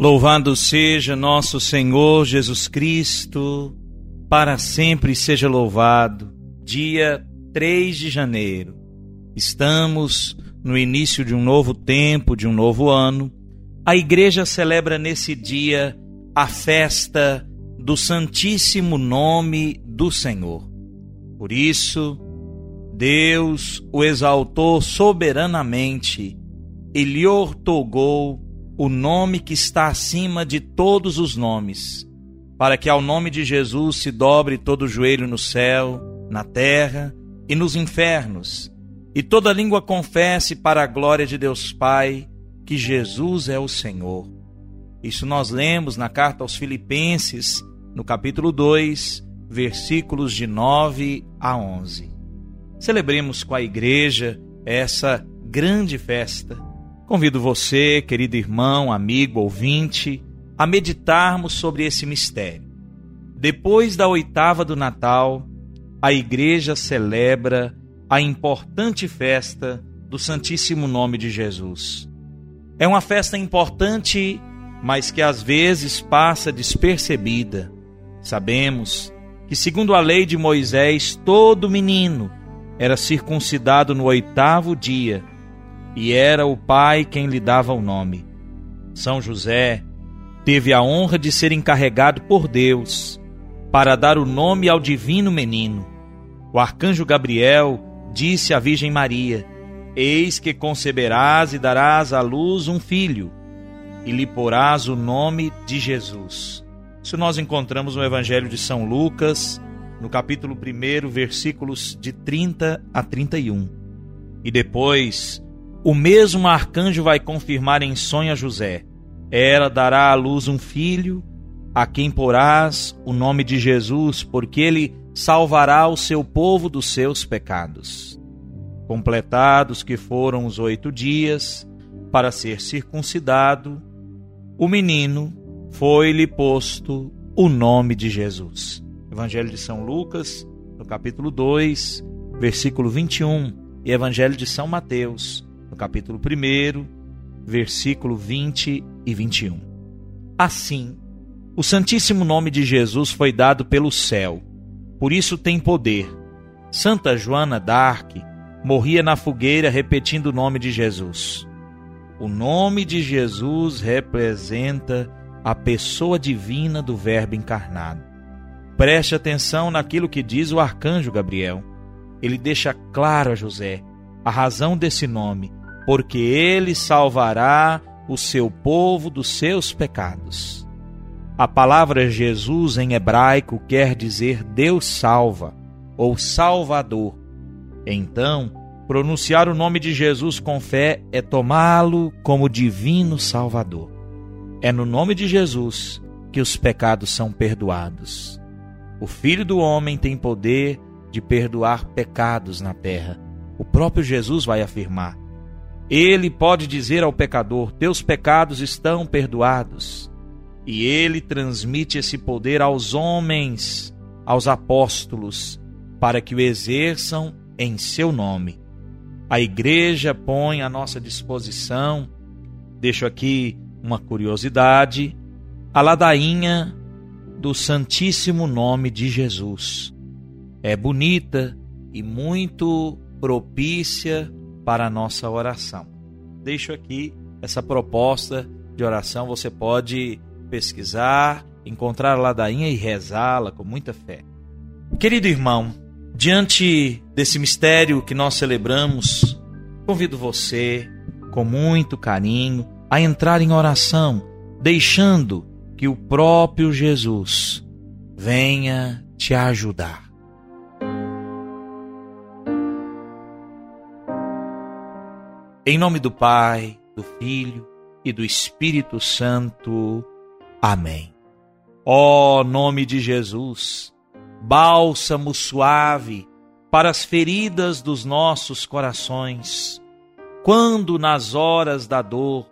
Louvado seja nosso Senhor Jesus Cristo, para sempre seja louvado. Dia 3 de janeiro. Estamos no início de um novo tempo, de um novo ano. A igreja celebra nesse dia a festa do Santíssimo Nome do Senhor. Por isso, Deus o exaltou soberanamente e lhe ortogou o nome que está acima de todos os nomes, para que ao nome de Jesus se dobre todo o joelho no céu, na terra e nos infernos, e toda língua confesse para a glória de Deus Pai que Jesus é o Senhor. Isso nós lemos na carta aos Filipenses, no capítulo 2, versículos de 9 a 11. Celebremos com a igreja essa grande festa Convido você, querido irmão, amigo, ouvinte, a meditarmos sobre esse mistério. Depois da oitava do Natal, a igreja celebra a importante festa do Santíssimo Nome de Jesus. É uma festa importante, mas que às vezes passa despercebida. Sabemos que, segundo a lei de Moisés, todo menino era circuncidado no oitavo dia e era o pai quem lhe dava o nome. São José teve a honra de ser encarregado por Deus para dar o nome ao divino menino. O arcanjo Gabriel disse à Virgem Maria: Eis que conceberás e darás à luz um filho, e lhe porás o nome de Jesus. Isso nós encontramos no Evangelho de São Lucas, no capítulo 1, versículos de 30 a 31. E depois o mesmo arcanjo vai confirmar em sonho a José: Ela dará à luz um filho, a quem porás o nome de Jesus, porque ele salvará o seu povo dos seus pecados. Completados que foram os oito dias para ser circuncidado, o menino foi-lhe posto o nome de Jesus. Evangelho de São Lucas, no capítulo 2, versículo 21, e Evangelho de São Mateus, capítulo 1, versículo 20 e 21. Assim, o Santíssimo Nome de Jesus foi dado pelo céu, por isso tem poder. Santa Joana d'Arc morria na fogueira repetindo o nome de Jesus. O nome de Jesus representa a pessoa divina do Verbo encarnado. Preste atenção naquilo que diz o arcanjo Gabriel. Ele deixa claro a José a razão desse nome porque ele salvará o seu povo dos seus pecados. A palavra Jesus em hebraico quer dizer Deus salva ou Salvador. Então, pronunciar o nome de Jesus com fé é tomá-lo como divino Salvador. É no nome de Jesus que os pecados são perdoados. O Filho do Homem tem poder de perdoar pecados na terra. O próprio Jesus vai afirmar: ele pode dizer ao pecador: Teus pecados estão perdoados. E ele transmite esse poder aos homens, aos apóstolos, para que o exerçam em seu nome. A igreja põe à nossa disposição, deixo aqui uma curiosidade, a ladainha do Santíssimo Nome de Jesus. É bonita e muito propícia para a nossa oração. Deixo aqui essa proposta de oração, você pode pesquisar, encontrar a ladainha e rezá-la com muita fé. Querido irmão, diante desse mistério que nós celebramos, convido você, com muito carinho, a entrar em oração, deixando que o próprio Jesus venha te ajudar. Em nome do Pai, do Filho e do Espírito Santo. Amém. Ó nome de Jesus, bálsamo suave para as feridas dos nossos corações, quando nas horas da dor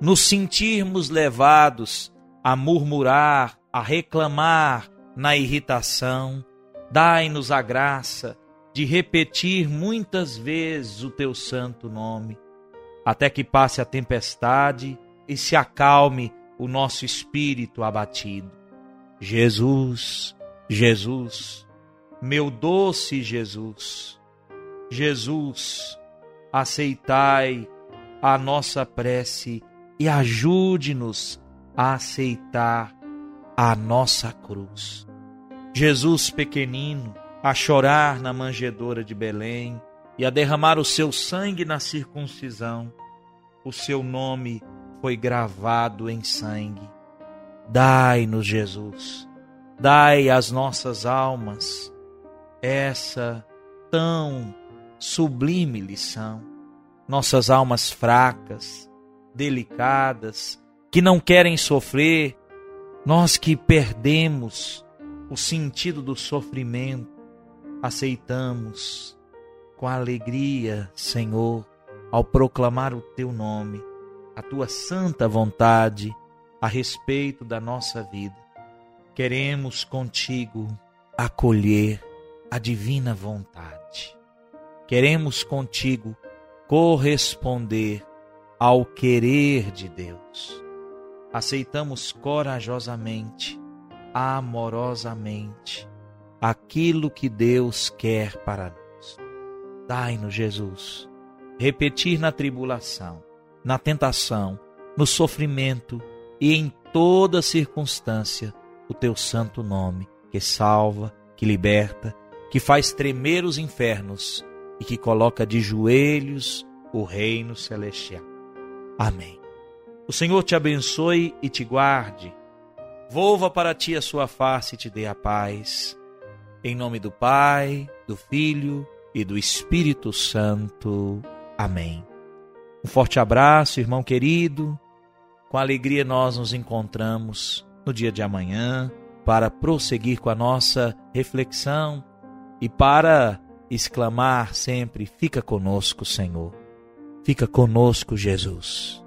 nos sentirmos levados a murmurar, a reclamar na irritação, dai-nos a graça de repetir muitas vezes o teu santo nome, até que passe a tempestade e se acalme o nosso espírito abatido. Jesus, Jesus, meu doce Jesus, Jesus, aceitai a nossa prece e ajude-nos a aceitar a nossa cruz. Jesus pequenino, a chorar na manjedoura de Belém e a derramar o seu sangue na circuncisão, o seu nome foi gravado em sangue. Dai-nos, Jesus, dai às nossas almas essa tão sublime lição. Nossas almas fracas, delicadas, que não querem sofrer, nós que perdemos o sentido do sofrimento, aceitamos com alegria, Senhor, ao proclamar o teu nome, a tua santa vontade a respeito da nossa vida. Queremos contigo acolher a divina vontade. Queremos contigo corresponder ao querer de Deus. Aceitamos corajosamente, amorosamente, aquilo que Deus quer para nós. Dai-nos, Jesus, repetir na tribulação, na tentação, no sofrimento e em toda circunstância o teu santo nome, que salva, que liberta, que faz tremer os infernos e que coloca de joelhos o reino celestial. Amém. O Senhor te abençoe e te guarde. Volva para ti a sua face e te dê a paz. Em nome do Pai, do Filho e do Espírito Santo. Amém. Um forte abraço, irmão querido. Com alegria nós nos encontramos no dia de amanhã para prosseguir com a nossa reflexão e para exclamar sempre: Fica conosco, Senhor. Fica conosco, Jesus.